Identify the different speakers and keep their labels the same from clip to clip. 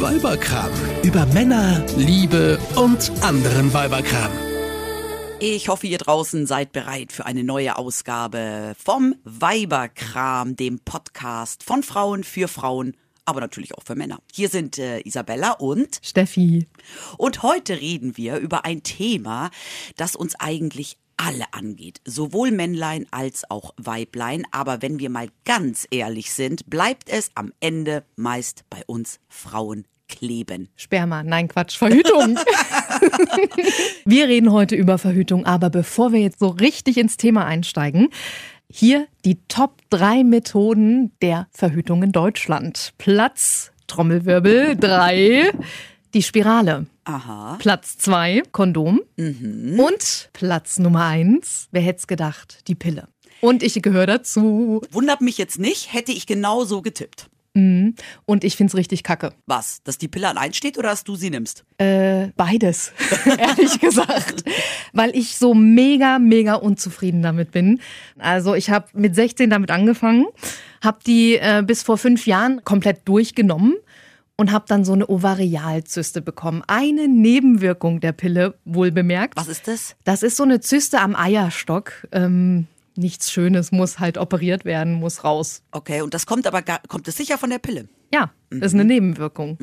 Speaker 1: Weiberkram. Über Männer, Liebe und anderen Weiberkram.
Speaker 2: Ich hoffe, ihr draußen seid bereit für eine neue Ausgabe vom Weiberkram, dem Podcast von Frauen für Frauen, aber natürlich auch für Männer. Hier sind äh, Isabella und
Speaker 3: Steffi.
Speaker 2: Und heute reden wir über ein Thema, das uns eigentlich alle angeht, sowohl Männlein als auch Weiblein. Aber wenn wir mal ganz ehrlich sind, bleibt es am Ende meist bei uns Frauen kleben.
Speaker 3: Sperma, nein Quatsch, Verhütung. wir reden heute über Verhütung, aber bevor wir jetzt so richtig ins Thema einsteigen, hier die Top 3 Methoden der Verhütung in Deutschland. Platz, Trommelwirbel, 3, die Spirale.
Speaker 2: Aha.
Speaker 3: Platz 2, Kondom.
Speaker 2: Mhm.
Speaker 3: Und Platz Nummer 1, wer hätte es gedacht, die Pille. Und ich gehöre dazu.
Speaker 2: Wundert mich jetzt nicht, hätte ich genau so getippt.
Speaker 3: Mhm. Und ich finde es richtig kacke.
Speaker 2: Was? Dass die Pille allein steht oder dass du sie nimmst?
Speaker 3: Äh, beides, ehrlich gesagt. Weil ich so mega, mega unzufrieden damit bin. Also ich habe mit 16 damit angefangen, habe die äh, bis vor fünf Jahren komplett durchgenommen und habe dann so eine Ovarialzyste bekommen. Eine Nebenwirkung der Pille, wohl bemerkt.
Speaker 2: Was ist das?
Speaker 3: Das ist so eine Zyste am Eierstock. Ähm, nichts Schönes, muss halt operiert werden, muss raus.
Speaker 2: Okay, und das kommt aber, gar, kommt es sicher von der Pille?
Speaker 3: Ja, das ist eine Nebenwirkung.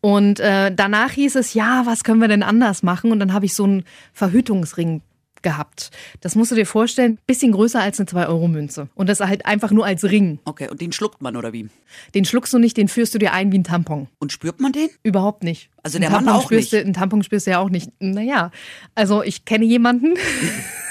Speaker 3: Und äh, danach hieß es, ja, was können wir denn anders machen? Und dann habe ich so einen Verhütungsring gehabt. Das musst du dir vorstellen, bisschen größer als eine 2-Euro-Münze. Und das halt einfach nur als Ring.
Speaker 2: Okay, und den schluckt man oder wie?
Speaker 3: Den schluckst du nicht, den führst du dir ein wie ein Tampon.
Speaker 2: Und spürt man den?
Speaker 3: Überhaupt nicht.
Speaker 2: Also
Speaker 3: Ein
Speaker 2: der Mann
Speaker 3: Tampon
Speaker 2: auch
Speaker 3: spürst
Speaker 2: nicht?
Speaker 3: Du, ein Tampon spürst du ja auch nicht. Naja, also ich kenne jemanden,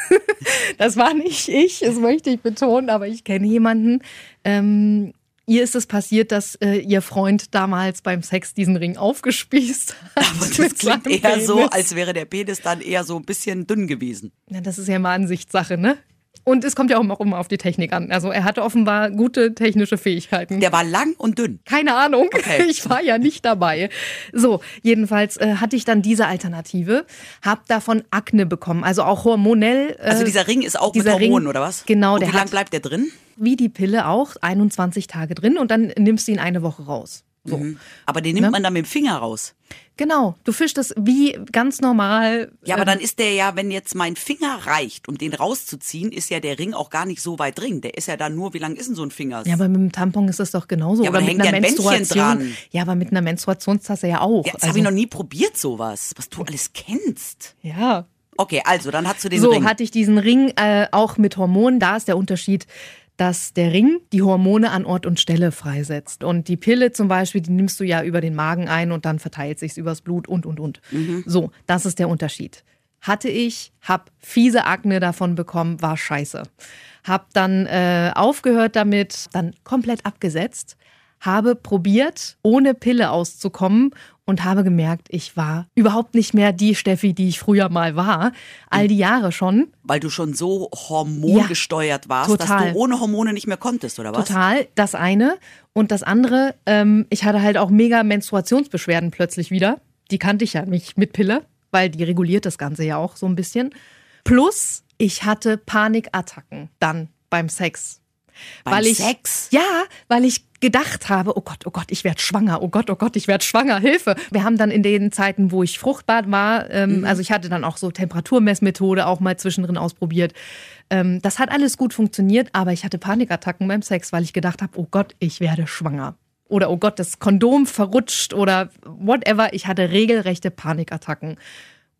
Speaker 3: das war nicht ich, das möchte ich betonen, aber ich kenne jemanden, ähm, ihr ist es passiert, dass äh, ihr Freund damals beim Sex diesen Ring aufgespießt hat.
Speaker 2: Aber das klingt eher so,
Speaker 3: Penis.
Speaker 2: als wäre der Penis dann eher so ein bisschen dünn gewesen.
Speaker 3: Ja, das ist ja mal Ansichtssache, ne? Und es kommt ja auch immer auf die Technik an. Also er hatte offenbar gute technische Fähigkeiten.
Speaker 2: Der war lang und dünn.
Speaker 3: Keine Ahnung.
Speaker 2: Okay.
Speaker 3: Ich war ja nicht dabei. So, jedenfalls äh, hatte ich dann diese Alternative, hab davon Akne bekommen, also auch hormonell. Äh,
Speaker 2: Also dieser Ring ist auch mit Hormonen,
Speaker 3: Ring-
Speaker 2: oder was?
Speaker 3: Genau,
Speaker 2: und
Speaker 3: der
Speaker 2: wie lange bleibt der drin?
Speaker 3: wie die Pille auch 21 Tage drin und dann nimmst du ihn eine Woche raus. So.
Speaker 2: Mhm. Aber den nimmt
Speaker 3: Ne?
Speaker 2: man dann mit dem Finger raus.
Speaker 3: Genau, du fischst das wie ganz normal.
Speaker 2: Ja, aber
Speaker 3: ähm,
Speaker 2: dann ist der ja, wenn jetzt mein Finger reicht, um den rauszuziehen, ist ja der Ring auch gar nicht so weit drin. Der ist ja dann nur, wie lang ist denn so ein Finger?
Speaker 3: Ja, aber mit dem Tampon ist das doch genauso.
Speaker 2: Ja, aber
Speaker 3: Oder
Speaker 2: da
Speaker 3: mit
Speaker 2: hängt
Speaker 3: einer
Speaker 2: ja ein
Speaker 3: Menstruation.
Speaker 2: dran.
Speaker 3: Ja, aber mit einer Menstruationstasse ja auch.
Speaker 2: Ja, das
Speaker 3: Also-
Speaker 2: habe ich noch nie probiert, sowas. Was du alles kennst.
Speaker 3: Ja,
Speaker 2: Okay, also, dann hast du den
Speaker 3: so
Speaker 2: Ring.
Speaker 3: hatte ich diesen Ring äh, auch mit Hormonen. Da ist der Unterschied, dass der Ring die Hormone an Ort und Stelle freisetzt. Und die Pille zum Beispiel, die nimmst du ja über den Magen ein und dann verteilt sich's übers Blut und, und, und. So, das ist der Unterschied. Hatte ich, hab fiese Akne davon bekommen, war scheiße. Hab dann äh, aufgehört damit, dann komplett abgesetzt, habe probiert, ohne Pille auszukommen und habe gemerkt, ich war überhaupt nicht mehr die Steffi, die ich früher mal war. All die Jahre schon.
Speaker 2: Weil du schon so hormongesteuert warst, dass
Speaker 3: total.
Speaker 2: du ohne Hormone nicht mehr konntest, oder was?
Speaker 3: Total, das eine. Und das andere, ähm, ich hatte halt auch mega Menstruationsbeschwerden plötzlich wieder. Die kannte ich ja nicht mit Pille, weil die reguliert das Ganze ja auch so ein bisschen. Plus, ich hatte Panikattacken dann beim Sex.
Speaker 2: Beim
Speaker 3: weil ich,
Speaker 2: Sex?
Speaker 3: Ja, weil ich gedacht habe, oh Gott, oh Gott, ich werde schwanger, oh Gott, oh Gott, ich werde schwanger, Hilfe. Wir haben dann in den Zeiten, wo ich fruchtbar war, ähm,
Speaker 2: Mhm.
Speaker 3: also ich hatte dann auch so Temperaturmessmethode auch mal zwischendrin ausprobiert. Ähm, das hat alles gut funktioniert, aber ich hatte Panikattacken beim Sex, weil ich gedacht habe, oh Gott, ich werde schwanger. Oder oh Gott, das Kondom verrutscht oder whatever. Ich hatte regelrechte Panikattacken.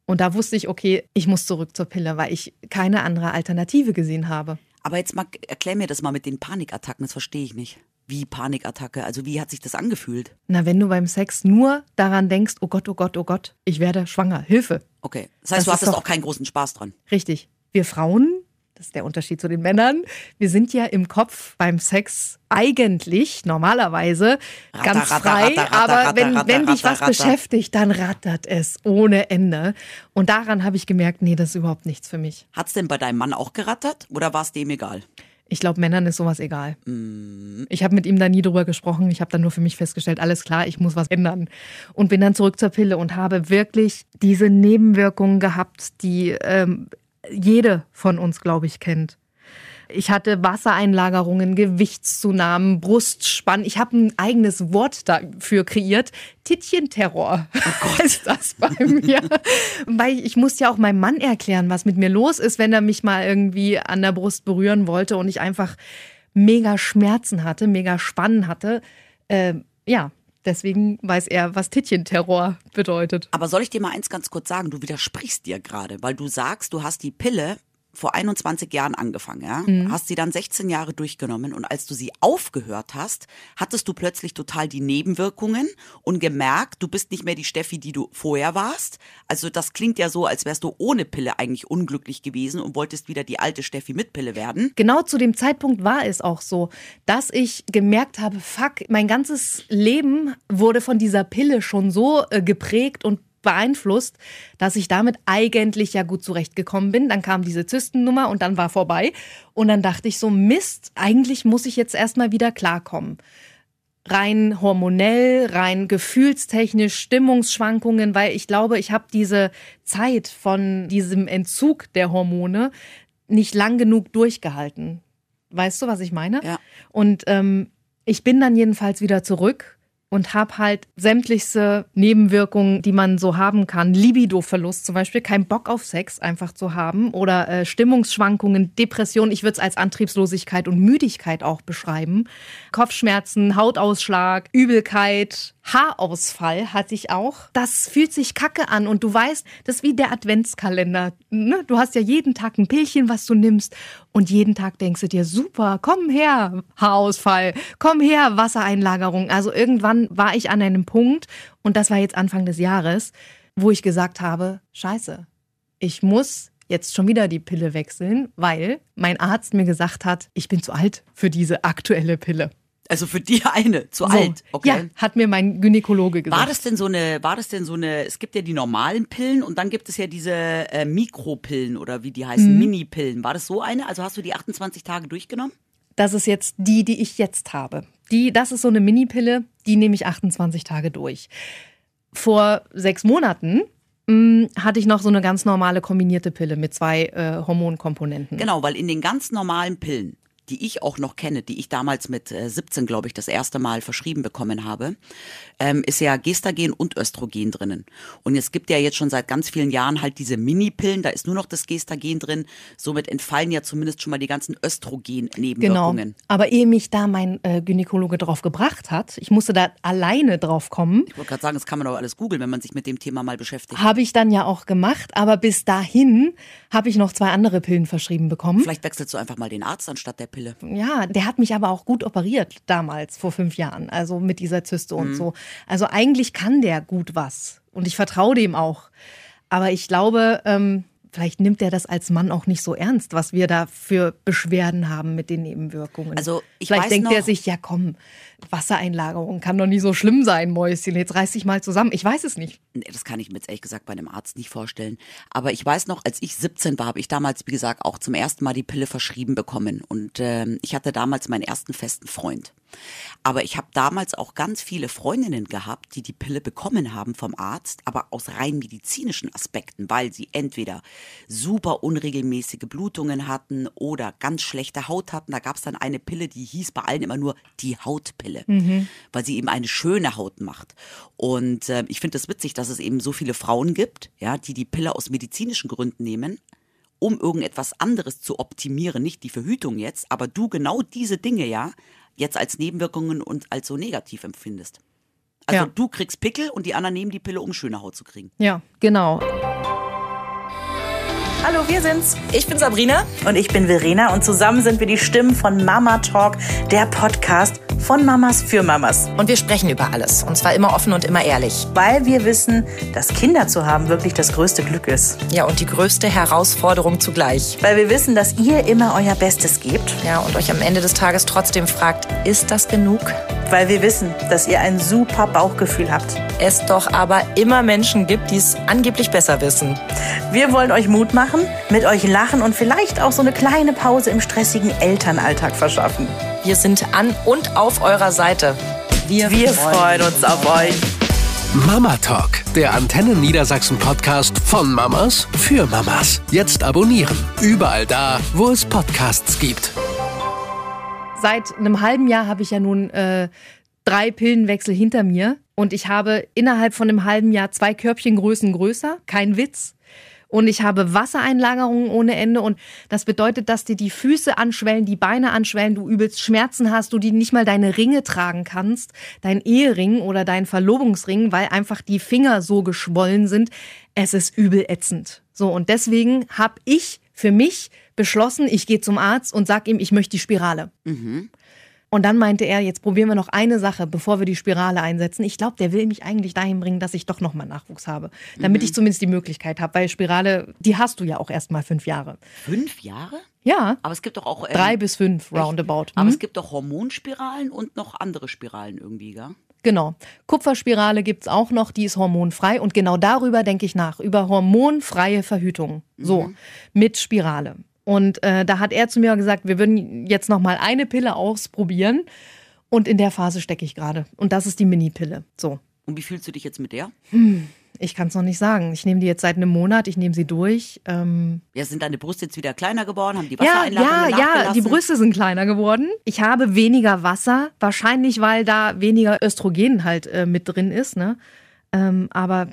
Speaker 3: Und da wusste ich, okay, ich muss zurück zur Pille, weil ich keine andere Alternative gesehen habe.
Speaker 2: Aber jetzt mal, erklär mir das mal mit den Panikattacken, das verstehe ich nicht. Wie Panikattacke? Also wie hat sich das angefühlt?
Speaker 3: Na, wenn du beim Sex nur daran denkst, oh Gott, oh Gott, oh Gott, ich werde schwanger, Hilfe.
Speaker 2: Okay. Das heißt,
Speaker 3: Das
Speaker 2: du hattest auch keinen großen Spaß dran.
Speaker 3: Richtig. Wir Frauen, das ist der Unterschied zu den Männern, wir sind ja im Kopf beim Sex eigentlich normalerweise
Speaker 2: Ratter,
Speaker 3: ganz frei,
Speaker 2: ratter, ratter,
Speaker 3: aber wenn, wenn dich was beschäftigt, dann rattert es ohne Ende. Und daran habe ich gemerkt, nee, das ist überhaupt nichts für mich.
Speaker 2: Hat's denn bei deinem Mann auch gerattert oder war es dem egal?
Speaker 3: Ich glaube, Männern ist sowas egal.
Speaker 2: Mm.
Speaker 3: Ich habe mit ihm da nie drüber gesprochen. Ich habe dann nur für mich festgestellt, alles klar, ich muss was ändern. Und bin dann zurück zur Pille und habe wirklich diese Nebenwirkungen gehabt, die ähm, jede von uns, glaube ich, kennt. Ich hatte Wassereinlagerungen, Gewichtszunahmen, Brustspann. Ich habe ein eigenes Wort dafür kreiert. Tittchenterror oh ist das bei mir. Weil ich musste ja auch meinem Mann erklären, was mit mir los ist, wenn er mich mal irgendwie an der Brust berühren wollte und ich einfach mega Schmerzen hatte, mega Spannen hatte. Äh, ja, Deswegen weiß er, was Tittchenterror bedeutet.
Speaker 2: Aber soll ich dir mal eins ganz kurz sagen? Du widersprichst dir gerade, weil du sagst, du hast die Pille vor 21 Jahren angefangen, ja? Mhm. Hast sie dann 16 Jahre durchgenommen und als du sie aufgehört hast, hattest du plötzlich total die Nebenwirkungen und gemerkt, du bist nicht mehr die Steffi, die du vorher warst. Also das klingt ja so, als wärst du ohne Pille eigentlich unglücklich gewesen und wolltest wieder die alte Steffi mit Pille werden.
Speaker 3: Genau zu dem Zeitpunkt war es auch so, dass ich gemerkt habe, fuck, mein ganzes Leben wurde von dieser Pille schon so äh, geprägt und beeinflusst, dass ich damit eigentlich ja gut zurechtgekommen bin. Dann kam diese Zystennummer und dann war vorbei. Und dann dachte ich so, Mist, eigentlich muss ich jetzt erstmal wieder klarkommen. Rein hormonell, rein gefühlstechnisch, Stimmungsschwankungen, weil ich glaube, ich habe diese Zeit von diesem Entzug der Hormone nicht lang genug durchgehalten. Weißt du, was ich meine?
Speaker 2: Ja.
Speaker 3: Und ähm, ich bin dann jedenfalls wieder zurück und habe halt sämtlichste Nebenwirkungen, die man so haben kann. Libido-Verlust zum Beispiel, kein Bock auf Sex einfach zu haben oder äh, Stimmungsschwankungen, Depression. Ich würde es als Antriebslosigkeit und Müdigkeit auch beschreiben. Kopfschmerzen, Hautausschlag, Übelkeit, Haarausfall hatte ich auch. Das fühlt sich kacke an und du weißt, das ist wie der Adventskalender. Ne? Du hast ja jeden Tag ein Pillchen, was du nimmst und jeden Tag denkst du dir, super, komm her, Haarausfall, komm her, Wassereinlagerung. Also irgendwann war ich an einem Punkt und das war jetzt Anfang des Jahres, wo ich gesagt habe, scheiße, ich muss jetzt schon wieder die Pille wechseln, weil mein Arzt mir gesagt hat, ich bin zu alt für diese aktuelle Pille.
Speaker 2: Also für die eine, zu so, alt.
Speaker 3: Okay. Ja, hat mir mein Gynäkologe gesagt.
Speaker 2: War das denn so eine, war das denn so eine, es gibt ja die normalen Pillen und dann gibt es ja diese äh, Mikropillen oder wie die heißen, mhm. Mini-Pillen. War das so eine? Also hast du die 28 Tage durchgenommen?
Speaker 3: Das ist jetzt die, die ich jetzt habe. Die, das ist so eine Mini-Pille, die nehme ich 28 Tage durch. Vor sechs Monaten mm, hatte ich noch so eine ganz normale kombinierte Pille mit zwei äh, Hormonkomponenten.
Speaker 2: Genau, weil in den ganz normalen Pillen die ich auch noch kenne, die ich damals mit 17, äh, glaube ich, das erste Mal verschrieben bekommen habe, ähm, ist ja Gestagen und Östrogen drinnen. Und es gibt ja jetzt schon seit ganz vielen Jahren halt diese Mini-Pillen, da ist nur noch das Gestagen drin. Somit entfallen ja zumindest schon mal die ganzen Östrogen-Nebenwirkungen.
Speaker 3: Genau. Aber ehe mich da mein äh, Gynäkologe drauf gebracht hat, ich musste da alleine drauf kommen.
Speaker 2: Ich wollte gerade sagen, das kann man doch alles googeln, wenn man sich mit dem Thema mal beschäftigt.
Speaker 3: Habe ich dann ja auch gemacht, aber bis dahin habe ich noch zwei andere Pillen verschrieben bekommen.
Speaker 2: Vielleicht wechselst du einfach mal den Arzt anstatt der Pille.
Speaker 3: Ja, der hat mich aber auch gut operiert damals, vor fünf Jahren, also mit dieser Zyste mhm. und so. Also eigentlich kann der gut was und ich vertraue dem auch. Aber ich glaube, ähm, vielleicht nimmt er das als Mann auch nicht so ernst, was wir da für Beschwerden haben mit den Nebenwirkungen.
Speaker 2: Also ich
Speaker 3: vielleicht
Speaker 2: weiß
Speaker 3: denkt
Speaker 2: noch,
Speaker 3: er sich, ja komm, Wassereinlagerung kann doch nie so schlimm sein, Mäuschen. Jetzt reiß dich mal zusammen. Ich weiß es nicht.
Speaker 2: Nee, das kann ich mir jetzt ehrlich gesagt bei einem Arzt nicht vorstellen. Aber ich weiß noch, als ich 17 war, habe ich damals, wie gesagt, auch zum ersten Mal die Pille verschrieben bekommen. Und äh, ich hatte damals meinen ersten festen Freund. Aber ich habe damals auch ganz viele Freundinnen gehabt, die die Pille bekommen haben vom Arzt, aber aus rein medizinischen Aspekten, weil sie entweder super unregelmäßige Blutungen hatten oder ganz schlechte Haut hatten. Da gab es dann eine Pille, die hieß bei allen immer nur die Hautpille, mhm. weil sie eben eine schöne Haut macht. Und äh, ich finde es das witzig, dass es eben so viele Frauen gibt, ja, die die Pille aus medizinischen Gründen nehmen, um irgendetwas anderes zu optimieren, nicht die Verhütung jetzt, aber du genau diese Dinge ja jetzt als Nebenwirkungen und als so negativ empfindest. Also ja. du kriegst Pickel und die anderen nehmen die Pille, um schöne Haut zu kriegen.
Speaker 3: Ja, genau.
Speaker 4: Hallo, wir sind's. Ich bin Sabrina. Und ich bin Verena. Und zusammen sind wir die Stimmen von Mama Talk, der Podcast von Mamas für Mamas.
Speaker 5: Und wir sprechen über alles. Und zwar immer offen und immer ehrlich.
Speaker 4: Weil wir wissen, dass Kinder zu haben wirklich das größte Glück ist.
Speaker 5: Ja, und die größte Herausforderung zugleich.
Speaker 4: Weil wir wissen, dass ihr immer euer Bestes gebt.
Speaker 5: Ja, und euch am Ende des Tages trotzdem fragt, ist das genug?
Speaker 4: Weil wir wissen, dass ihr ein super Bauchgefühl habt.
Speaker 5: Es doch aber immer Menschen gibt, die es angeblich besser wissen.
Speaker 4: Wir wollen euch Mut machen, mit euch lachen und vielleicht auch so eine kleine Pause im stressigen Elternalltag verschaffen.
Speaker 5: Wir sind an und auf eurer Seite.
Speaker 4: Wir, Wir freuen uns auf euch.
Speaker 1: Mama Talk, der Antennen Niedersachsen Podcast von Mamas für Mamas. Jetzt abonnieren. Überall da, wo es Podcasts gibt.
Speaker 3: Seit einem halben Jahr habe ich ja nun äh, drei Pillenwechsel hinter mir und ich habe innerhalb von einem halben Jahr zwei Körbchengrößen größer, kein Witz. Und ich habe Wassereinlagerungen ohne Ende. Und das bedeutet, dass dir die Füße anschwellen, die Beine anschwellen, du übelst Schmerzen hast, du die nicht mal deine Ringe tragen kannst, dein Ehering oder dein Verlobungsring, weil einfach die Finger so geschwollen sind. Es ist übel ätzend. So, und deswegen habe ich für mich beschlossen, ich gehe zum Arzt und sag ihm, ich möchte die Spirale. Und dann meinte er, jetzt probieren wir noch eine Sache, bevor wir die Spirale einsetzen. Ich glaube, der will mich eigentlich dahin bringen, dass ich doch nochmal Nachwuchs habe. Damit ich zumindest die Möglichkeit habe, weil Spirale, die hast du ja auch erst mal fünf Jahre.
Speaker 2: Fünf Jahre?
Speaker 3: Ja,
Speaker 2: Aber es gibt doch auch. ähm,
Speaker 3: drei bis fünf
Speaker 2: echt?
Speaker 3: roundabout.
Speaker 2: Aber
Speaker 3: Hm?
Speaker 2: es gibt doch Hormonspiralen und noch andere Spiralen irgendwie, gell?
Speaker 3: Genau. Kupferspirale gibt's auch noch, die ist hormonfrei. Und genau darüber denke ich nach, über hormonfreie Verhütung. So, mit Spirale. Und äh, da hat er zu mir gesagt, wir würden jetzt noch mal eine Pille ausprobieren. Und in der Phase stecke ich gerade. Und das ist die Mini-Pille. So.
Speaker 2: Und wie fühlst du dich jetzt mit der?
Speaker 3: Ich kann es noch nicht sagen. Ich nehme die jetzt seit einem Monat, ich nehme sie durch. Ähm,
Speaker 2: Ja, sind deine Brüste jetzt wieder kleiner geworden? Haben die
Speaker 3: ja,
Speaker 2: Wassereinlagerungen
Speaker 3: ja, ja,
Speaker 2: nachgelassen?
Speaker 3: die Brüste sind kleiner geworden. Ich habe weniger Wasser, wahrscheinlich weil da weniger Östrogen halt äh, mit drin ist. Ne? Ähm, aber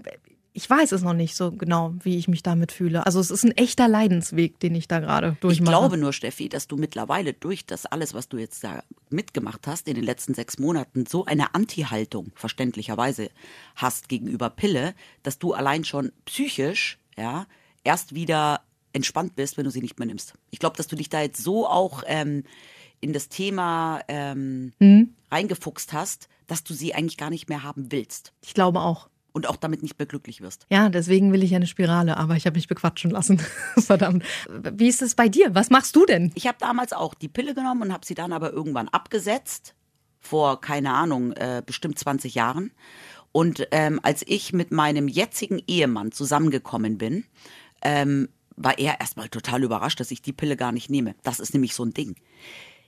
Speaker 3: ich weiß es noch nicht so genau, wie ich mich damit fühle. Also es ist ein echter Leidensweg, den ich da gerade
Speaker 2: Ich
Speaker 3: durchmache.
Speaker 2: glaube nur, Steffi, dass du mittlerweile durch das alles, was du jetzt da mitgemacht hast in den letzten sechs Monaten, so eine Anti-Haltung verständlicherweise hast gegenüber Pille, dass du allein schon psychisch, ja, erst wieder entspannt bist, wenn du sie nicht mehr nimmst. Ich glaube, dass du dich da jetzt so auch ähm, in das Thema ähm, reingefuchst hast, dass du sie eigentlich gar nicht mehr haben willst
Speaker 3: Ich glaube auch.
Speaker 2: Und auch damit nicht mehr glücklich wirst.
Speaker 3: Ja, deswegen will ich eine Spirale, aber ich habe mich bequatschen lassen. Verdammt. Wie ist es bei dir? Was machst du denn?
Speaker 2: Ich habe damals auch die Pille genommen und habe sie dann aber irgendwann abgesetzt, vor, keine Ahnung, äh, bestimmt 20 Jahren. Und ähm, als ich mit meinem jetzigen Ehemann zusammengekommen bin, ähm, war er erstmal total überrascht, dass ich die Pille gar nicht nehme. Das ist nämlich so ein Ding.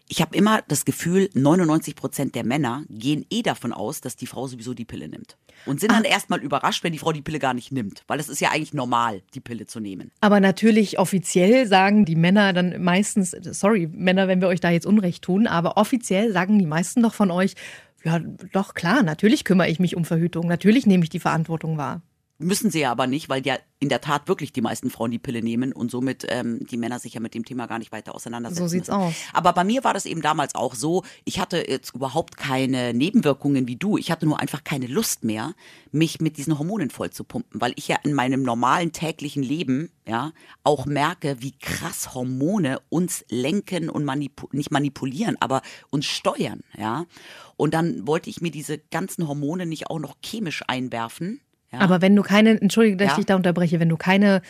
Speaker 2: Ich habe immer das Gefühl, 99 Prozent der Männer gehen eh davon aus, dass die Frau sowieso die Pille nimmt. Und sind dann erstmal überrascht, wenn die Frau die Pille gar nicht nimmt. Weil es ist ja eigentlich normal, die Pille zu nehmen.
Speaker 3: Aber natürlich offiziell sagen die Männer dann meistens, sorry, Männer, wenn wir euch da jetzt Unrecht tun, aber offiziell sagen die meisten doch von euch, ja, doch klar, natürlich kümmere ich mich um Verhütung, natürlich nehme ich die Verantwortung wahr.
Speaker 2: Müssen sie ja aber nicht, weil ja in der Tat wirklich die meisten Frauen die Pille nehmen und somit ähm, die Männer sich ja mit dem Thema gar nicht weiter auseinandersetzen.
Speaker 3: So sieht's
Speaker 2: müssen.
Speaker 3: aus.
Speaker 2: Aber bei mir war das eben damals auch so, ich hatte jetzt überhaupt keine Nebenwirkungen wie du. Ich hatte nur einfach keine Lust mehr, mich mit diesen Hormonen voll zu pumpen, weil ich ja in meinem normalen täglichen Leben ja auch merke, wie krass Hormone uns lenken und manipu nicht manipulieren, aber uns steuern, ja. Und dann wollte ich mir diese ganzen Hormone nicht auch noch chemisch einwerfen. Ja.
Speaker 3: Aber wenn du keine, entschuldige, dass
Speaker 2: Ja.
Speaker 3: ich dich da unterbreche, wenn du keine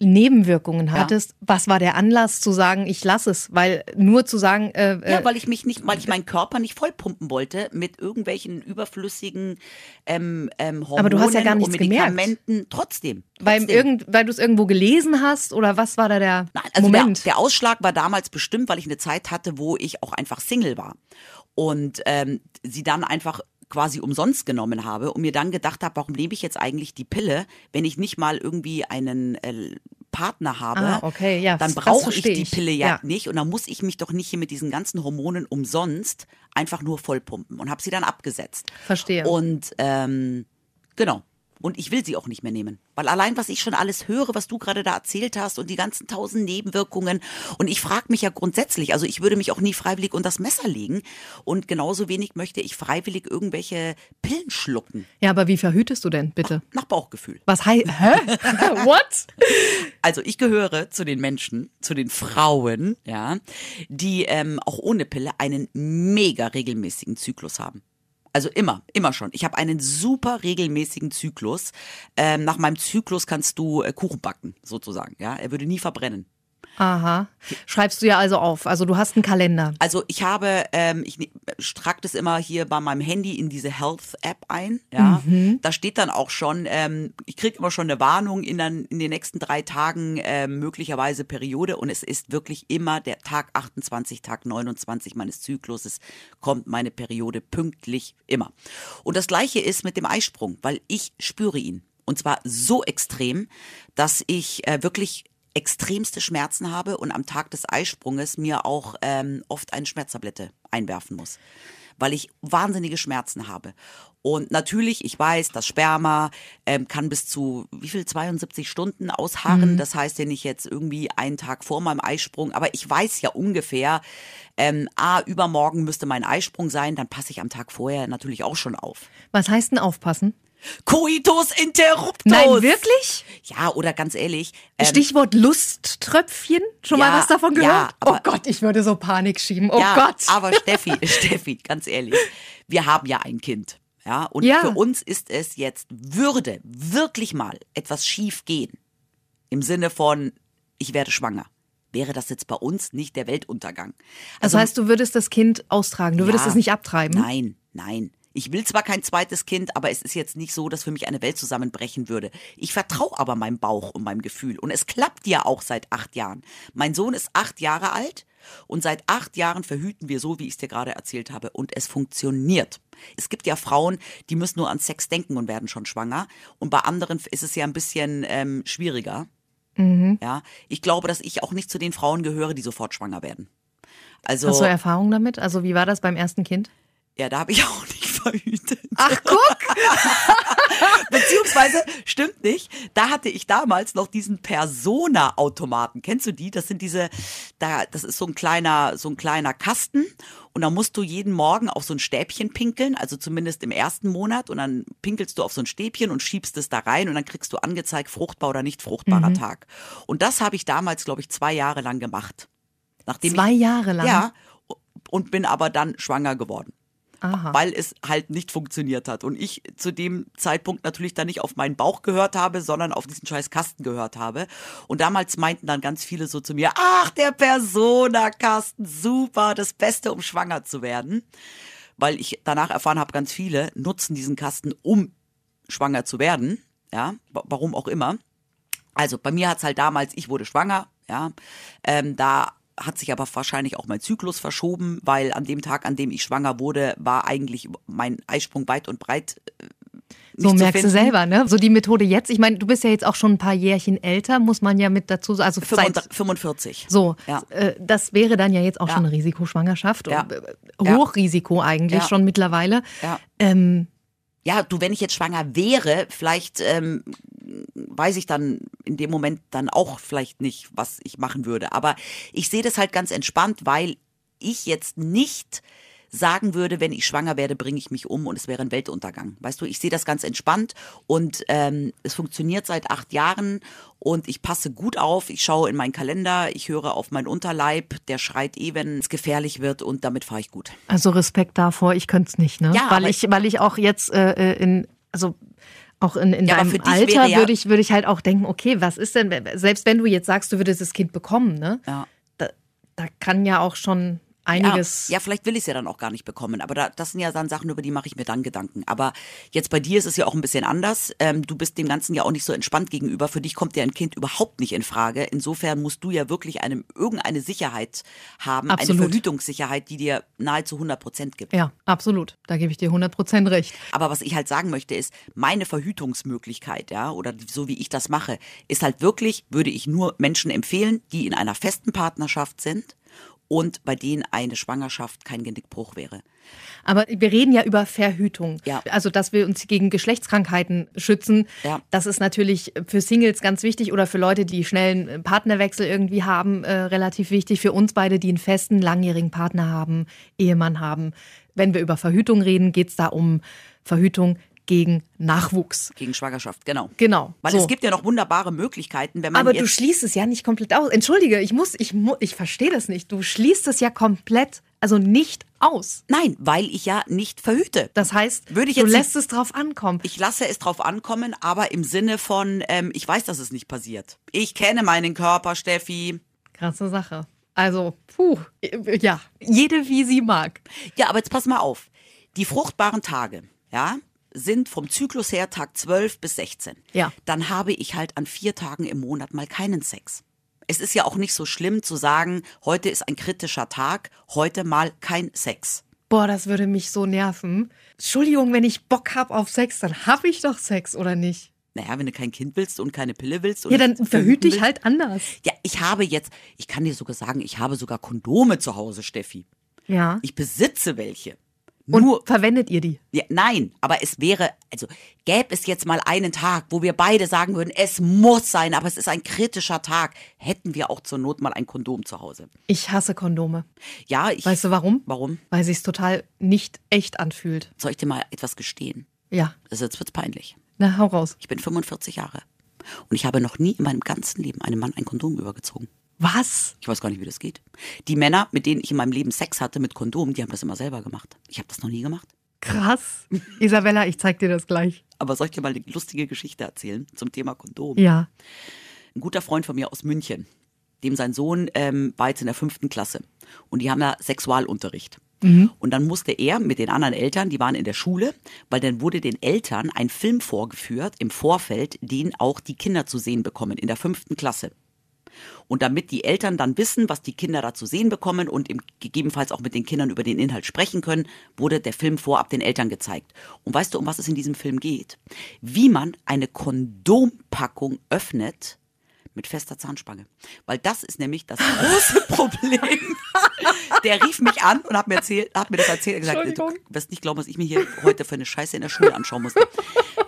Speaker 3: Nebenwirkungen hattest, was war der Anlass zu sagen, ich lasse es? Weil nur zu sagen, äh, äh,
Speaker 2: Ja, weil ich mich nicht, weil ich meinen Körper nicht vollpumpen wollte mit irgendwelchen überflüssigen ähm, ähm, Hormonen
Speaker 3: Aber du hast ja gar
Speaker 2: und
Speaker 3: nichts gemerkt.
Speaker 2: Medikamenten. Trotzdem.
Speaker 3: weil,
Speaker 2: trotzdem.
Speaker 3: irgend, weil du es irgendwo gelesen hast oder was war da der
Speaker 2: Nein, also der,
Speaker 3: Moment?
Speaker 2: der Ausschlag war damals bestimmt, weil ich eine Zeit hatte, wo ich auch einfach Single war und ähm, sie dann einfach quasi umsonst genommen habe und mir dann gedacht habe, warum nehme ich jetzt eigentlich die Pille, wenn ich nicht mal irgendwie einen äh, Partner habe,
Speaker 3: Ah, okay, ja,
Speaker 2: dann brauche ich die. Pille ja,
Speaker 3: Ja.
Speaker 2: nicht und dann muss ich mich doch nicht hier mit diesen ganzen Hormonen umsonst einfach nur vollpumpen und habe sie dann abgesetzt.
Speaker 3: Verstehe.
Speaker 2: Und ähm, genau. Und ich will sie auch nicht mehr nehmen. Weil allein, was ich schon alles höre, was du gerade da erzählt hast und die ganzen tausend Nebenwirkungen. Und ich frage mich ja grundsätzlich, also ich würde mich auch nie freiwillig unter das Messer legen. Und genauso wenig möchte ich freiwillig irgendwelche Pillen schlucken.
Speaker 3: ja, aber wie verhütest du denn, bitte?
Speaker 2: Nach Bauchgefühl.
Speaker 3: Was heißt, hä? What?
Speaker 2: Also ich gehöre zu den Menschen, zu den Frauen, ja, die ähm, auch ohne Pille einen mega regelmäßigen Zyklus haben. Also immer, immer schon. Ich habe einen super regelmäßigen Zyklus. Ähm, nach meinem Zyklus kannst du äh, Kuchen backen, sozusagen. Ja, er würde nie verbrennen.
Speaker 3: Aha. Schreibst du ja also auf. Also du hast einen Kalender.
Speaker 2: Also ich habe, ähm, ich ne- trage das immer hier bei meinem Handy in diese Health-App ein. Ja, da steht dann auch schon, ähm, ich kriege immer schon eine Warnung in, den, in den nächsten drei Tagen ähm, möglicherweise Periode und es ist wirklich immer der Tag 28, Tag 29 meines Zykluses kommt meine Periode pünktlich immer. Und das Gleiche ist mit dem Eisprung, weil ich spüre ihn. Und zwar so extrem, dass ich äh, wirklich extremste Schmerzen habe und am Tag des Eisprunges mir auch ähm, oft eine Schmerztablette einwerfen muss, weil ich wahnsinnige Schmerzen habe. Und natürlich, ich weiß, das Sperma ähm, kann bis zu wie viel 72 Stunden ausharren. Das heißt ja nicht jetzt irgendwie einen Tag vor meinem Eisprung, aber ich weiß ja ungefähr, ähm, ah, übermorgen müsste mein Eisprung sein, dann passe ich am Tag vorher natürlich auch schon auf.
Speaker 3: Was heißt denn aufpassen?
Speaker 2: Coitus interruptus.
Speaker 3: Nein, wirklich?
Speaker 2: Ja, oder ganz ehrlich. ähm,
Speaker 3: Stichwort Lusttröpfchen. Schon
Speaker 2: ja,
Speaker 3: mal was davon gehört?
Speaker 2: ja,
Speaker 3: oh
Speaker 2: aber-
Speaker 3: Gott, ich würde so Panik schieben. Oh
Speaker 2: ja,
Speaker 3: Gott.
Speaker 2: Aber Steffi, Steffi, ganz ehrlich, wir haben ja ein Kind. Ja, und
Speaker 3: Ja.
Speaker 2: für uns ist es jetzt, würde wirklich mal etwas schief gehen, im Sinne von, ich werde schwanger, wäre das jetzt bei uns nicht der Weltuntergang.
Speaker 3: das heißt, du würdest das Kind austragen. Du würdest
Speaker 2: ja,
Speaker 3: es nicht abtreiben.
Speaker 2: Nein, nein. Ich will zwar kein zweites Kind, aber es ist jetzt nicht so, dass für mich eine Welt zusammenbrechen würde. Ich vertraue aber meinem Bauch und meinem Gefühl. Und es klappt ja auch seit acht Jahren. Mein Sohn ist acht Jahre alt und seit acht Jahren verhüten wir so, wie ich es dir gerade erzählt habe. Und es funktioniert. Es gibt ja Frauen, die müssen nur an Sex denken und werden schon schwanger. Und bei anderen ist es ja ein bisschen ähm, schwieriger. Ja, ich glaube, dass ich auch nicht zu den Frauen gehöre, die sofort schwanger werden. Also,
Speaker 3: Hast du Erfahrung damit? Also wie war das beim ersten Kind?
Speaker 2: ja, da habe ich auch nicht verhütet.
Speaker 3: Ach, guck!
Speaker 2: Beziehungsweise, stimmt nicht, da hatte ich damals noch diesen Persona-Automaten. Kennst du die? Das sind diese, da, das ist so ein kleiner, so ein kleiner Kasten und da musst du jeden Morgen auf so ein Stäbchen pinkeln, also zumindest im ersten Monat und dann pinkelst du auf so ein Stäbchen und schiebst es da rein und dann kriegst du angezeigt, fruchtbar oder nicht fruchtbarer Tag. Und das habe ich damals, glaube ich, zwei Jahre lang gemacht. Nachdem
Speaker 3: Zwei
Speaker 2: ich,
Speaker 3: Jahre lang?
Speaker 2: Ja, und bin aber dann schwanger geworden
Speaker 3: Aha.
Speaker 2: weil es halt nicht funktioniert hat. Und ich zu dem Zeitpunkt natürlich dann nicht auf meinen Bauch gehört habe, sondern auf diesen scheiß Kasten gehört habe. Und damals meinten dann ganz viele so zu mir, ach, der Persona-Kasten, super, das Beste, um schwanger zu werden. Weil ich danach erfahren habe, ganz viele nutzen diesen Kasten, um schwanger zu werden. Ja, wa- warum auch immer. Also bei mir hat's halt damals, ich wurde schwanger, ja, ähm, da hat sich aber wahrscheinlich auch mein Zyklus verschoben, weil an dem Tag, an dem ich schwanger wurde, war eigentlich mein Eisprung weit und breit äh,
Speaker 3: So merkst du selber, ne? So die Methode jetzt. Ich meine, du bist ja jetzt auch schon ein paar Jährchen älter, muss man ja mit dazu sagen. Also seit,
Speaker 2: 45. 45.
Speaker 3: so,
Speaker 2: Ja.
Speaker 3: äh, das wäre dann ja jetzt auch
Speaker 2: Ja.
Speaker 3: schon eine Risikoschwangerschaft.
Speaker 2: Ja.
Speaker 3: Äh. Hochrisiko eigentlich schon mittlerweile.
Speaker 2: Ja.
Speaker 3: Ähm,
Speaker 2: ja, du, wenn ich jetzt schwanger wäre, vielleicht ähm, weiß ich dann in dem Moment dann auch vielleicht nicht, was ich machen würde. Aber ich sehe das halt ganz entspannt, weil ich jetzt nicht sagen würde, wenn ich schwanger werde, bringe ich mich um und es wäre ein Weltuntergang. Weißt du, ich sehe das ganz entspannt und ähm, es funktioniert seit acht Jahren und ich passe gut auf. Ich schaue in meinen Kalender, ich höre auf meinen Unterleib, der schreit eh, wenn es gefährlich wird und damit fahre ich gut.
Speaker 3: also Respekt davor, ich könnte es nicht, ne?
Speaker 2: Ja,
Speaker 3: weil ich, weil ich auch jetzt äh, in, also auch in, in
Speaker 2: Ja,
Speaker 3: deinem Alter
Speaker 2: ja-
Speaker 3: würde ich, würde ich halt auch denken, okay, was ist denn, selbst wenn du jetzt sagst, du würdest das Kind bekommen, ne?
Speaker 2: Ja.
Speaker 3: Da, da kann ja auch schon einiges.
Speaker 2: Ja, ja vielleicht will ich es ja dann auch gar nicht bekommen. Aber da, das sind ja dann Sachen, über die mache ich mir dann Gedanken. Aber jetzt bei dir ist es ja auch ein bisschen anders. Ähm, du bist dem Ganzen ja auch nicht so entspannt gegenüber. Für dich kommt ja ein Kind überhaupt nicht in Frage. Insofern musst du ja wirklich einem, irgendeine Sicherheit haben,
Speaker 3: Absolut.
Speaker 2: eine Verhütungssicherheit, die dir nahezu 100 Prozent gibt.
Speaker 3: Ja, absolut. Da gebe ich dir 100% recht.
Speaker 2: Aber was ich halt sagen möchte, ist, meine Verhütungsmöglichkeit, ja, oder so wie ich das mache, ist halt wirklich, würde ich nur Menschen empfehlen, die in einer festen Partnerschaft sind und bei denen eine Schwangerschaft kein Genickbruch wäre.
Speaker 3: Aber wir reden ja über Verhütung.
Speaker 2: Ja.
Speaker 3: Also, dass wir uns gegen Geschlechtskrankheiten schützen.
Speaker 2: Ja.
Speaker 3: Das ist natürlich für Singles ganz wichtig oder für Leute, die schnellen Partnerwechsel irgendwie haben, äh, relativ wichtig. Für uns beide, die einen festen, langjährigen Partner haben, Ehemann haben. Wenn wir über Verhütung reden, geht es da um Verhütung gegen Nachwuchs.
Speaker 2: Gegen Schwangerschaft, genau.
Speaker 3: Genau.
Speaker 2: Weil
Speaker 3: so.
Speaker 2: es gibt ja noch wunderbare Möglichkeiten, wenn man
Speaker 3: Aber du schließt es ja nicht komplett aus. Entschuldige, ich muss, ich mu ich verstehe das nicht. Du schließt es ja komplett, also nicht aus.
Speaker 2: Nein, weil ich ja nicht verhüte.
Speaker 3: Das heißt,
Speaker 2: Würde ich
Speaker 3: du
Speaker 2: jetzt
Speaker 3: lässt es drauf ankommen.
Speaker 2: Ich lasse es drauf ankommen, aber im Sinne von, ähm, ich weiß, dass es nicht passiert. Ich kenne meinen Körper, Steffi.
Speaker 3: Krasse Sache. Also, puh, ja, jede wie sie mag.
Speaker 2: Ja, aber jetzt pass mal auf. Die fruchtbaren Tage, ja, sind vom Zyklus her Tag 12 bis 16.
Speaker 3: Ja.
Speaker 2: Dann habe ich halt an vier Tagen im Monat mal keinen Sex. Es ist ja auch nicht so schlimm zu sagen, heute ist ein kritischer Tag, heute mal kein Sex.
Speaker 3: Boah, das würde mich so nerven. Entschuldigung, wenn ich Bock hab auf Sex, dann hab ich doch Sex, oder nicht?
Speaker 2: Naja, wenn du kein Kind willst und keine Pille willst.
Speaker 3: Ja, dann
Speaker 2: nicht
Speaker 3: verhüte
Speaker 2: verhüten
Speaker 3: ich halt anders.
Speaker 2: Ja, ich habe jetzt, ich kann dir sogar sagen, ich habe sogar Kondome zu Hause, Steffi.
Speaker 3: Ja.
Speaker 2: Ich besitze welche.
Speaker 3: Und
Speaker 2: Nur,
Speaker 3: verwendet ihr die?
Speaker 2: ja, nein, aber es wäre, also gäbe es jetzt mal einen Tag, wo wir beide sagen würden, es muss sein, aber es ist ein kritischer Tag, hätten wir auch zur Not mal ein Kondom zu Hause.
Speaker 3: Ich hasse Kondome.
Speaker 2: Ja, ich.
Speaker 3: Weißt du warum?
Speaker 2: Warum?
Speaker 3: Weil sich's total nicht echt anfühlt.
Speaker 2: Soll ich dir mal etwas gestehen?
Speaker 3: Ja.
Speaker 2: Also jetzt wird's peinlich.
Speaker 3: Na, hau raus.
Speaker 2: Ich bin 45 Jahre und ich habe noch nie in meinem ganzen Leben einem Mann ein Kondom übergezogen.
Speaker 3: Was?
Speaker 2: Ich weiß gar nicht, wie das geht. Die Männer, mit denen ich in meinem Leben Sex hatte mit Kondom, die haben das immer selber gemacht. Ich habe das noch nie gemacht.
Speaker 3: Krass. Isabella, ich zeig dir das gleich.
Speaker 2: Aber soll ich dir mal eine lustige Geschichte erzählen zum Thema Kondom?
Speaker 3: Ja.
Speaker 2: Ein guter Freund von mir aus München, dem sein Sohn ähm, war jetzt in der fünften Klasse und die haben da Sexualunterricht. Und dann musste er mit den anderen Eltern, die waren in der Schule, weil dann wurde den Eltern ein Film vorgeführt im Vorfeld, den auch die Kinder zu sehen bekommen in der fünften Klasse. Und damit die Eltern dann wissen, was die Kinder da zu sehen bekommen und im, gegebenenfalls auch mit den Kindern über den Inhalt sprechen können, wurde der Film vorab den Eltern gezeigt. Und weißt du, um was es in diesem Film geht? Wie man eine Kondompackung öffnet mit fester Zahnspange. Weil das ist nämlich das große Problem. Der rief mich an und hat mir, erzählt, hat mir das erzählt. Er hat gesagt, du wirst nicht glauben, was ich mir hier heute für eine Scheiße in der Schule anschauen musste.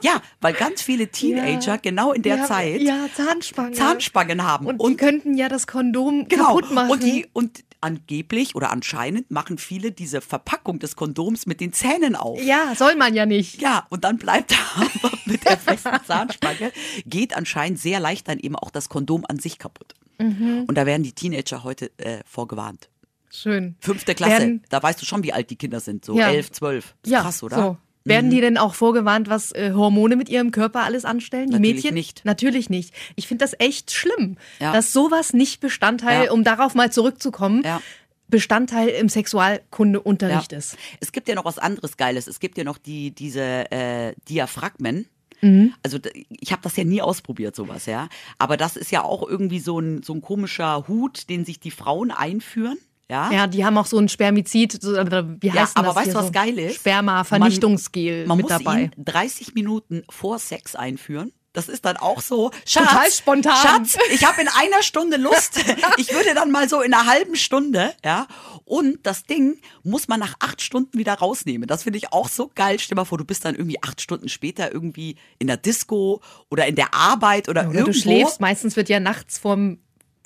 Speaker 2: Ja, weil ganz viele Teenager
Speaker 3: Ja.
Speaker 2: genau in der
Speaker 3: ja,
Speaker 2: Zeit
Speaker 3: Ja, Zahnspange.
Speaker 2: Zahnspangen haben.
Speaker 3: Und, die könnten ja das Kondom
Speaker 2: genau.
Speaker 3: kaputt machen.
Speaker 2: Und, die, und angeblich oder anscheinend machen viele diese Verpackung des Kondoms mit den Zähnen auf.
Speaker 3: ja, soll man ja nicht.
Speaker 2: Ja, und dann bleibt aber mit der festen Zahnspange, geht anscheinend sehr leicht dann eben auch das Kondom an sich kaputt.
Speaker 3: Mhm.
Speaker 2: Und da werden die Teenager heute äh, vorgewarnt.
Speaker 3: Schön.
Speaker 2: Fünfte Klasse,
Speaker 3: Werden-
Speaker 2: da weißt du schon, wie alt die Kinder sind. So
Speaker 3: Ja.
Speaker 2: elf, zwölf. Ist
Speaker 3: Ja,
Speaker 2: krass, oder?
Speaker 3: So. Werden die denn auch vorgewarnt, was äh, Hormone mit ihrem Körper alles anstellen? Die
Speaker 2: Natürlich
Speaker 3: Mädchen?
Speaker 2: nicht.
Speaker 3: Natürlich nicht. Ich finde das echt schlimm,
Speaker 2: Ja.
Speaker 3: dass sowas nicht Bestandteil,
Speaker 2: Ja.
Speaker 3: um darauf mal zurückzukommen,
Speaker 2: Ja.
Speaker 3: Bestandteil im Sexualkundeunterricht ist.
Speaker 2: Es gibt ja noch was anderes Geiles. Es gibt ja noch die, diese äh, Diaphragmen.
Speaker 3: Mhm.
Speaker 2: Also ich habe das ja nie ausprobiert, sowas, ja. Aber das ist ja auch irgendwie so ein, so ein komischer Hut, den sich die Frauen einführen. Ja,
Speaker 3: Ja, die haben auch so ein Spermizid, so, wie heißt
Speaker 2: Ja, aber
Speaker 3: das
Speaker 2: weißt du, was
Speaker 3: so?
Speaker 2: geil ist?
Speaker 3: Sperma-Vernichtungsgel
Speaker 2: man
Speaker 3: mit
Speaker 2: muss
Speaker 3: dabei.
Speaker 2: ihn 30 Minuten vor Sex einführen. Das ist dann auch so. Schatz,
Speaker 3: Total spontan.
Speaker 2: Schatz, ich habe in einer Stunde Lust. Ich würde dann mal so in einer halben Stunde, ja. Und das Ding muss man nach acht Stunden wieder rausnehmen. Das finde ich auch so geil. Stell dir mal vor, du bist dann irgendwie acht Stunden später irgendwie in der Disco oder in der Arbeit oder,
Speaker 3: Oder
Speaker 2: irgendwo.
Speaker 3: du schläfst, meistens wird ja nachts vorm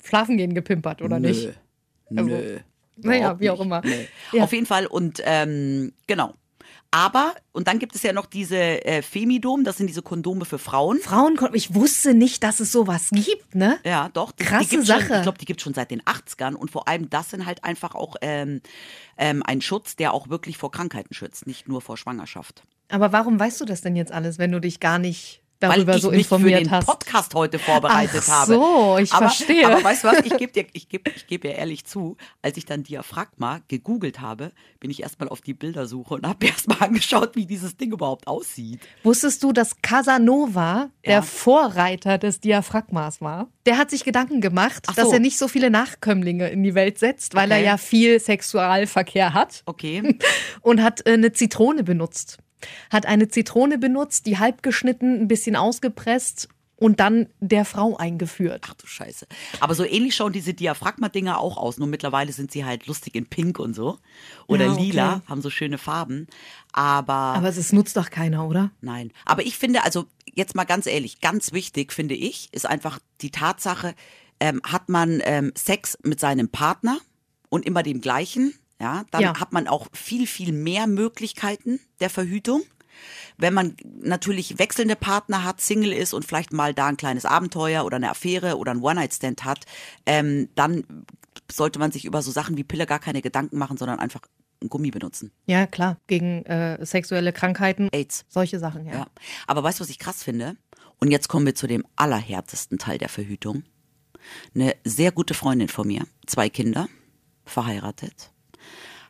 Speaker 3: Schlafengehen gepimpert, oder
Speaker 2: Nö.
Speaker 3: nicht? Also,
Speaker 2: Nö.
Speaker 3: Naja, wie auch immer.
Speaker 2: Nee.
Speaker 3: Ja.
Speaker 2: Auf jeden Fall und ähm, genau. Aber, und dann gibt es ja noch diese äh, Femidom, das sind diese Kondome für Frauen.
Speaker 3: Frauen, ich wusste nicht, dass es sowas gibt, ne?
Speaker 2: Ja, doch. Die,
Speaker 3: Krasse
Speaker 2: gibt's Schon,
Speaker 3: Sache.
Speaker 2: ich glaube, die gibt es schon seit den 80ern. Und vor allem, das sind halt einfach auch ähm, ähm, ein Schutz, der auch wirklich vor Krankheiten schützt, nicht nur vor Schwangerschaft.
Speaker 3: Aber warum weißt du das denn jetzt alles, wenn du dich gar nicht darüber
Speaker 2: Weil ich
Speaker 3: so
Speaker 2: mich
Speaker 3: informiert
Speaker 2: für den
Speaker 3: hast?
Speaker 2: Podcast heute vorbereitet
Speaker 3: Ach
Speaker 2: habe.
Speaker 3: so, ich
Speaker 2: aber,
Speaker 3: verstehe.
Speaker 2: Aber weißt du was, ich gebe dir, ich gebe, ich gebe dir ehrlich zu, als ich dann Diaphragma gegoogelt habe, bin ich erstmal auf die Bildersuche und habe mir erstmal angeschaut, wie dieses Ding überhaupt aussieht.
Speaker 3: Wusstest du, dass Casanova der
Speaker 2: Ja.
Speaker 3: Vorreiter des Diaphragmas war? Der hat sich Gedanken gemacht,
Speaker 2: Ach
Speaker 3: dass
Speaker 2: so.
Speaker 3: er nicht so viele Nachkömmlinge in die Welt setzt, weil er
Speaker 2: Okay.
Speaker 3: ja viel Sexualverkehr hat
Speaker 2: Okay.
Speaker 3: und hat äh, eine Zitrone benutzt. Hat eine Zitrone benutzt, die halb geschnitten, ein bisschen ausgepresst und dann der Frau eingeführt.
Speaker 2: Ach du Scheiße. Aber so ähnlich schauen diese Diaphragma-Dinger auch aus. Nur mittlerweile sind sie halt lustig in Pink und so. Oder
Speaker 3: Ja, okay.
Speaker 2: lila, haben so schöne Farben. Aber,
Speaker 3: Aber es nutzt doch keiner, oder?
Speaker 2: nein. Aber ich finde, also jetzt mal ganz ehrlich, ganz wichtig, finde ich, ist einfach die Tatsache, ähm, hat man ähm, Sex mit seinem Partner und immer dem gleichen, ja, dann
Speaker 3: Ja.
Speaker 2: hat man auch viel, viel mehr Möglichkeiten der Verhütung. Wenn man natürlich wechselnde Partner hat, Single ist und vielleicht mal da ein kleines Abenteuer oder eine Affäre oder ein One-Night-Stand hat, ähm, dann sollte man sich über so Sachen wie Pille gar keine Gedanken machen, sondern einfach ein Gummi benutzen.
Speaker 3: Ja, klar. Gegen äh, sexuelle Krankheiten.
Speaker 2: AIDS.
Speaker 3: Solche Sachen, ja.
Speaker 2: Ja. Aber weißt du, was ich krass finde? Und jetzt kommen wir zu dem allerhärtesten Teil der Verhütung. Eine sehr gute Freundin von mir, zwei Kinder, verheiratet,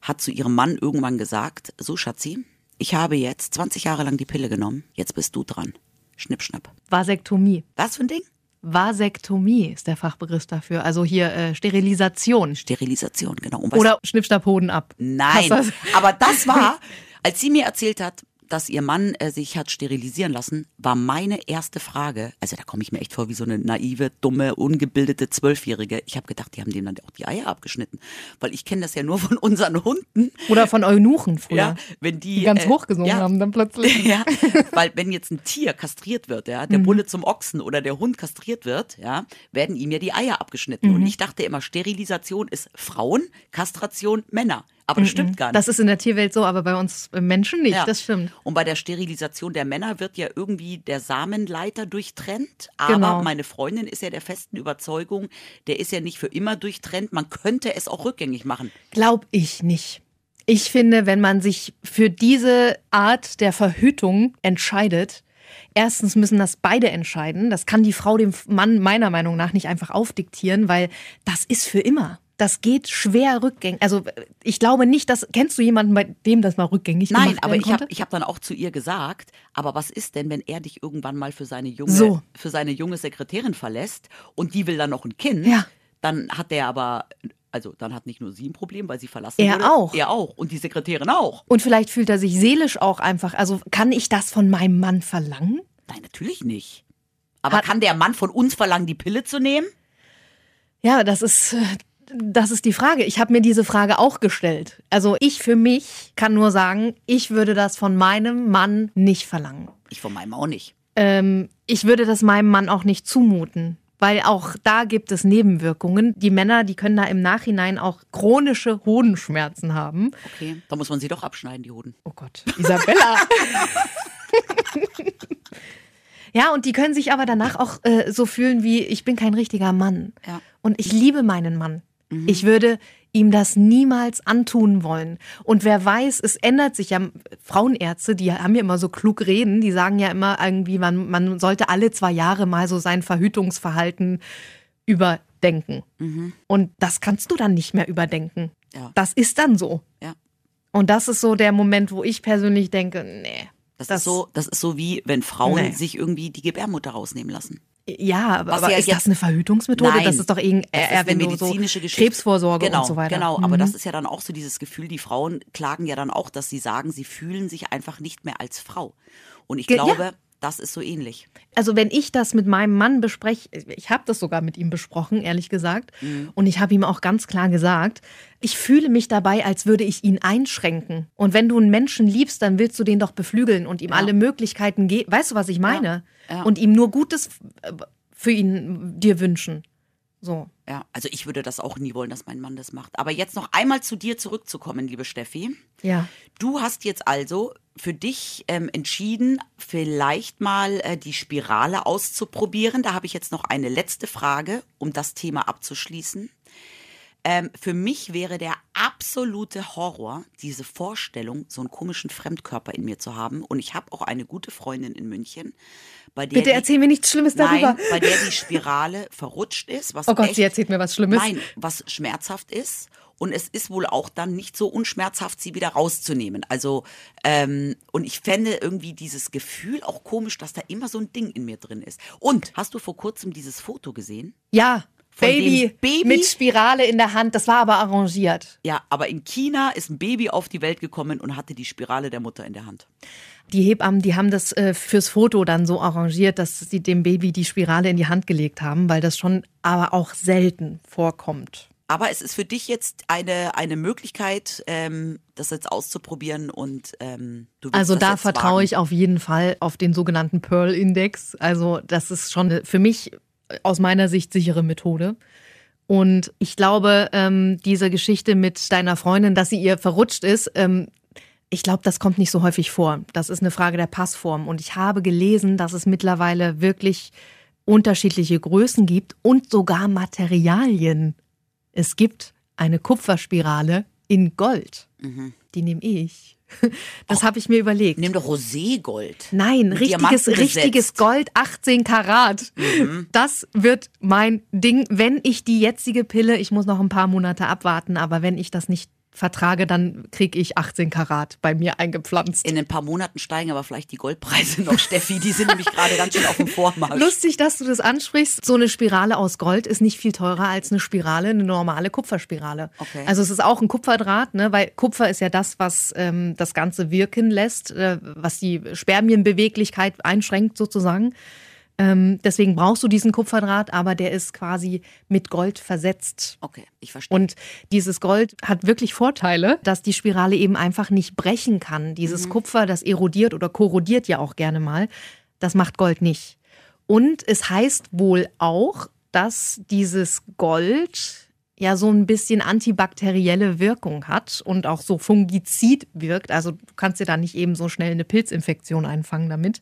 Speaker 2: hat zu ihrem Mann irgendwann gesagt, so Schatzi, ich habe jetzt 20 Jahre lang die Pille genommen, jetzt bist du dran. Schnipp, schnapp.
Speaker 3: Vasektomie.
Speaker 2: Was für ein Ding?
Speaker 3: Vasektomie ist der Fachbegriff dafür. Also hier äh, Sterilisation.
Speaker 2: Sterilisation, genau.
Speaker 3: Oder Schnippstab Hoden ab.
Speaker 2: Nein,
Speaker 3: du-
Speaker 2: aber das war, als sie mir erzählt hat, dass ihr Mann äh, sich hat sterilisieren lassen, war meine erste Frage, also da komme ich mir echt vor wie so eine naive, dumme, ungebildete Zwölfjährige. Ich habe gedacht, die haben dem dann auch die Eier abgeschnitten, weil ich kenne das ja nur von unseren Hunden.
Speaker 3: Oder von Eunuchen früher.
Speaker 2: Ja, wenn die,
Speaker 3: Die ganz
Speaker 2: äh,
Speaker 3: hochgesungen
Speaker 2: ja,
Speaker 3: haben dann plötzlich.
Speaker 2: ja, weil wenn jetzt ein Tier kastriert wird, ja,
Speaker 3: Mhm.
Speaker 2: der Bulle zum Ochsen oder der Hund kastriert wird, ja, werden ihm ja die Eier abgeschnitten.
Speaker 3: Mhm.
Speaker 2: Und ich dachte immer, Sterilisation ist Frauen, Kastration Männer. Aber das stimmt gar nicht.
Speaker 3: Das ist in der Tierwelt so, aber bei uns Menschen nicht.
Speaker 2: Ja.
Speaker 3: Das stimmt.
Speaker 2: Und bei der Sterilisation der Männer wird ja irgendwie der Samenleiter durchtrennt. Aber
Speaker 3: Genau.
Speaker 2: meine Freundin ist ja der festen Überzeugung, der ist ja nicht für immer durchtrennt. Man könnte es auch rückgängig machen.
Speaker 3: Glaub ich nicht. Ich finde, wenn man sich für diese Art der Verhütung entscheidet, erstens müssen das beide entscheiden. Das kann die Frau dem Mann meiner Meinung nach nicht einfach aufdiktieren, weil das ist für immer. Das geht schwer rückgängig. Also ich glaube nicht, dass kennst du jemanden, bei dem das mal rückgängig
Speaker 2: Nein,
Speaker 3: gemacht
Speaker 2: aber ich habe ich hab dann auch zu ihr gesagt, aber was ist denn, wenn er dich irgendwann mal für seine junge,
Speaker 3: So.
Speaker 2: für seine junge Sekretärin verlässt und die will dann noch ein Kind?
Speaker 3: Ja.
Speaker 2: Dann hat der aber, also dann hat nicht nur sie ein Problem, weil sie verlassen
Speaker 3: Er
Speaker 2: wurde.
Speaker 3: auch.
Speaker 2: Er auch. Und die Sekretärin auch.
Speaker 3: Und vielleicht fühlt er sich seelisch auch einfach. Also kann ich das von meinem Mann verlangen?
Speaker 2: Nein, natürlich nicht. Aber
Speaker 3: Hat-
Speaker 2: kann der Mann von uns verlangen, die Pille zu nehmen?
Speaker 3: Ja, das ist, äh, das ist die Frage. Ich habe mir diese Frage auch gestellt. Also ich für mich kann nur sagen, ich würde das von meinem Mann nicht verlangen.
Speaker 2: Ich von meinem auch nicht.
Speaker 3: Ähm, ich würde das meinem Mann auch nicht zumuten. Weil auch da gibt es Nebenwirkungen. Die Männer, die können da im Nachhinein auch chronische Hodenschmerzen haben.
Speaker 2: Okay, da muss man sie doch abschneiden, die Hoden.
Speaker 3: Oh Gott, Isabella. ja, und die können sich aber danach auch äh, so fühlen wie, ich bin kein richtiger Mann.
Speaker 2: Ja.
Speaker 3: Und ich liebe meinen Mann. Ich würde ihm das niemals antun wollen. Und wer weiß, es ändert sich ja. Frauenärzte, die haben ja immer so klug reden, die sagen ja immer irgendwie, man, man sollte alle zwei Jahre mal so sein Verhütungsverhalten überdenken. Und das kannst du dann nicht mehr überdenken.
Speaker 2: Ja.
Speaker 3: Das ist dann so.
Speaker 2: Ja.
Speaker 3: Und das ist so der Moment, wo ich persönlich denke, nee.
Speaker 2: Das, ist so, das ist so wie, wenn Frauen
Speaker 3: Nee.
Speaker 2: sich irgendwie die Gebärmutter rausnehmen lassen.
Speaker 3: Ja, aber, aber
Speaker 2: ja
Speaker 3: ist das eine Verhütungsmethode?
Speaker 2: Nein,
Speaker 3: das ist doch
Speaker 2: Das
Speaker 3: eher, wenn du so
Speaker 2: medizinische Geschichte.
Speaker 3: Krebsvorsorge
Speaker 2: genau,
Speaker 3: und so weiter.
Speaker 2: Genau, aber
Speaker 3: Mhm.
Speaker 2: das ist ja dann auch so dieses Gefühl, die Frauen klagen ja dann auch, dass sie sagen, sie fühlen sich einfach nicht mehr als Frau. Und ich
Speaker 3: Ge- ja.
Speaker 2: glaube, das ist so ähnlich.
Speaker 3: Also wenn ich das mit meinem Mann bespreche, ich habe das sogar mit ihm besprochen, ehrlich gesagt,
Speaker 2: Mhm.
Speaker 3: und ich habe ihm auch ganz klar gesagt, ich fühle mich dabei, als würde ich ihn einschränken. Und wenn du einen Menschen liebst, dann willst du den doch beflügeln und ihm alle Möglichkeiten geben. Weißt du, was ich meine?
Speaker 2: Ja.
Speaker 3: Und ihm nur Gutes äh, für ihn dir wünschen. So.
Speaker 2: Ja, also ich würde das auch nie wollen, dass mein Mann das macht. Aber jetzt noch einmal zu dir zurückzukommen, liebe Steffi.
Speaker 3: Ja.
Speaker 2: Du hast jetzt also für dich ähm, entschieden, vielleicht mal äh, die Spirale auszuprobieren. Da habe ich jetzt noch eine letzte Frage, um das Thema abzuschließen. Ähm, für mich wäre der absolute Horror, diese Vorstellung, so einen komischen Fremdkörper in mir zu haben. Und ich habe auch eine gute Freundin in München, bei der
Speaker 3: Bitte
Speaker 2: die,
Speaker 3: erzähl mir nichts Schlimmes darüber.
Speaker 2: nein, bei der die Spirale verrutscht ist, was
Speaker 3: Oh Gott,
Speaker 2: echt,
Speaker 3: sie erzählt mir was Schlimmes.
Speaker 2: Nein, was schmerzhaft ist. Und es ist wohl auch dann nicht so unschmerzhaft, sie wieder rauszunehmen. Also, ähm, und ich fände irgendwie dieses Gefühl auch komisch, dass da immer so ein Ding in mir drin ist. Und hast du vor kurzem dieses Foto gesehen?
Speaker 3: Ja, Baby,
Speaker 2: Baby?
Speaker 3: mit Spirale in der Hand. Das war aber arrangiert.
Speaker 2: Ja, aber in China ist ein Baby auf die Welt gekommen und hatte die Spirale der Mutter in der Hand.
Speaker 3: Die Hebammen, die haben das äh, fürs Foto dann so arrangiert, dass sie dem Baby die Spirale in die Hand gelegt haben, weil das schon aber auch selten vorkommt.
Speaker 2: Aber es ist für dich jetzt eine, eine Möglichkeit, ähm, das jetzt auszuprobieren und ähm, du
Speaker 3: Also da vertraue
Speaker 2: wagen.
Speaker 3: ich auf jeden Fall auf den sogenannten Pearl-Index. Also das ist schon für mich aus meiner Sicht sichere Methode. Und ich glaube, ähm, diese Geschichte mit deiner Freundin, dass sie ihr verrutscht ist, ähm, ich glaube, das kommt nicht so häufig vor. Das ist eine Frage der Passform. Und ich habe gelesen, dass es mittlerweile wirklich unterschiedliche Größen gibt und sogar Materialien. Es gibt eine Kupferspirale in Gold. Die nehme ich. Das habe ich mir überlegt.
Speaker 2: Nimm doch Roségold.
Speaker 3: Nein,
Speaker 2: Mit
Speaker 3: richtiges, richtiges. Gold, 18 Karat. Das wird mein Ding, wenn ich die jetzige Pille, ich muss noch ein paar Monate abwarten, aber wenn ich das nicht vertrage, dann kriege ich 18 Karat bei mir eingepflanzt.
Speaker 2: In ein paar Monaten steigen aber vielleicht die Goldpreise noch, Steffi. Die sind nämlich gerade ganz schön auf dem Vormarsch.
Speaker 3: Lustig, dass du das ansprichst. So eine Spirale aus Gold ist nicht viel teurer als eine Spirale, eine normale Kupferspirale.
Speaker 2: Okay.
Speaker 3: Also es ist auch ein Kupferdraht, ne? weil Kupfer ist ja das, was ähm, das Ganze wirken lässt, äh, was die Spermienbeweglichkeit einschränkt sozusagen. Ähm, deswegen brauchst du diesen Kupferdraht, aber der ist quasi mit Gold versetzt.
Speaker 2: Okay, ich verstehe.
Speaker 3: Und dieses Gold hat wirklich Vorteile, dass die Spirale eben einfach nicht brechen kann. Dieses Kupfer, das erodiert oder korrodiert ja auch gerne mal. Das macht Gold nicht. Und es heißt wohl auch, dass dieses Gold ja so ein bisschen antibakterielle Wirkung hat und auch so fungizid wirkt. Also du kannst dir da nicht eben so schnell eine Pilzinfektion einfangen damit.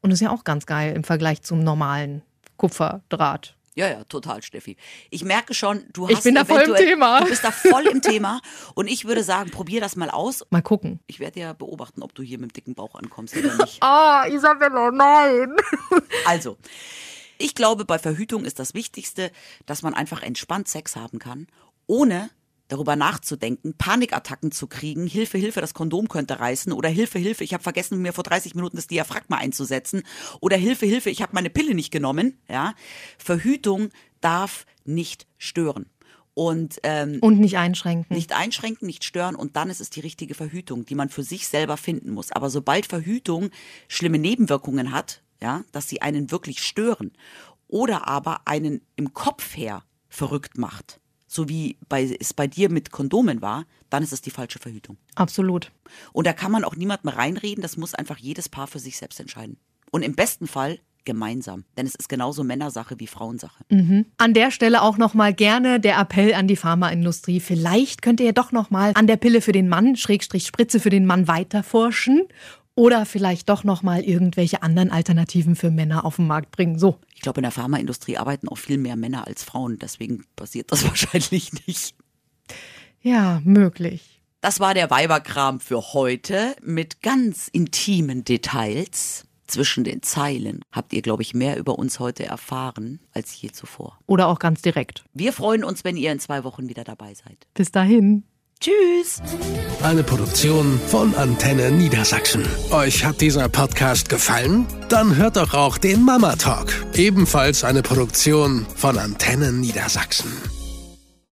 Speaker 3: Und ist ja auch ganz geil im Vergleich zum normalen Kupferdraht.
Speaker 2: Ja, ja, total, Steffi. Ich merke schon, du hast
Speaker 3: Ich bin da voll im Thema.
Speaker 2: Du bist da voll im Thema. Und ich würde sagen, probier das mal aus.
Speaker 3: Mal gucken.
Speaker 2: Ich werde ja beobachten, ob du hier mit dem dicken Bauch ankommst oder nicht.
Speaker 3: Ah, Isabella, nein.
Speaker 2: Also, ich glaube, bei Verhütung ist das Wichtigste, dass man einfach entspannt Sex haben kann, ohne darüber nachzudenken, Panikattacken zu kriegen, Hilfe, Hilfe, das Kondom könnte reißen oder Hilfe, Hilfe, ich habe vergessen, mir vor 30 Minuten das Diaphragma einzusetzen oder Hilfe, Hilfe, ich habe meine Pille nicht genommen. Ja, Verhütung darf nicht stören und ähm,
Speaker 3: Und nicht einschränken.
Speaker 2: nicht einschränken, nicht stören und dann ist es die richtige Verhütung, die man für sich selber finden muss. Aber sobald Verhütung schlimme Nebenwirkungen hat, ja, dass sie einen wirklich stören oder aber einen im Kopf her verrückt macht, so wie bei, es bei dir mit Kondomen war, dann ist es die falsche Verhütung.
Speaker 3: Absolut.
Speaker 2: Und da kann man auch niemandem reinreden, das muss einfach jedes Paar für sich selbst entscheiden. Und im besten Fall gemeinsam, denn es ist genauso Männersache wie Frauensache.
Speaker 3: An der Stelle auch noch mal gerne der Appell an die Pharmaindustrie. Vielleicht könnt ihr ja doch noch mal an der Pille für den Mann, Schrägstrich Spritze für den Mann weiter forschen oder vielleicht doch noch mal irgendwelche anderen Alternativen für Männer auf den Markt bringen. So.
Speaker 2: Ich glaube, in der Pharmaindustrie arbeiten auch viel mehr Männer als Frauen, deswegen passiert das wahrscheinlich nicht.
Speaker 3: Ja, möglich.
Speaker 2: Das war der Weiberkram für heute mit ganz intimen Details. Zwischen den Zeilen habt ihr, glaube ich, mehr über uns heute erfahren als je zuvor.
Speaker 3: Oder auch ganz direkt.
Speaker 2: Wir freuen uns, wenn ihr in zwei Wochen wieder dabei seid.
Speaker 3: Bis dahin.
Speaker 2: Tschüss!
Speaker 1: Eine Produktion von Antenne Niedersachsen. Euch hat dieser Podcast gefallen? Dann hört doch auch den Mama Talk. Ebenfalls eine Produktion von Antenne Niedersachsen.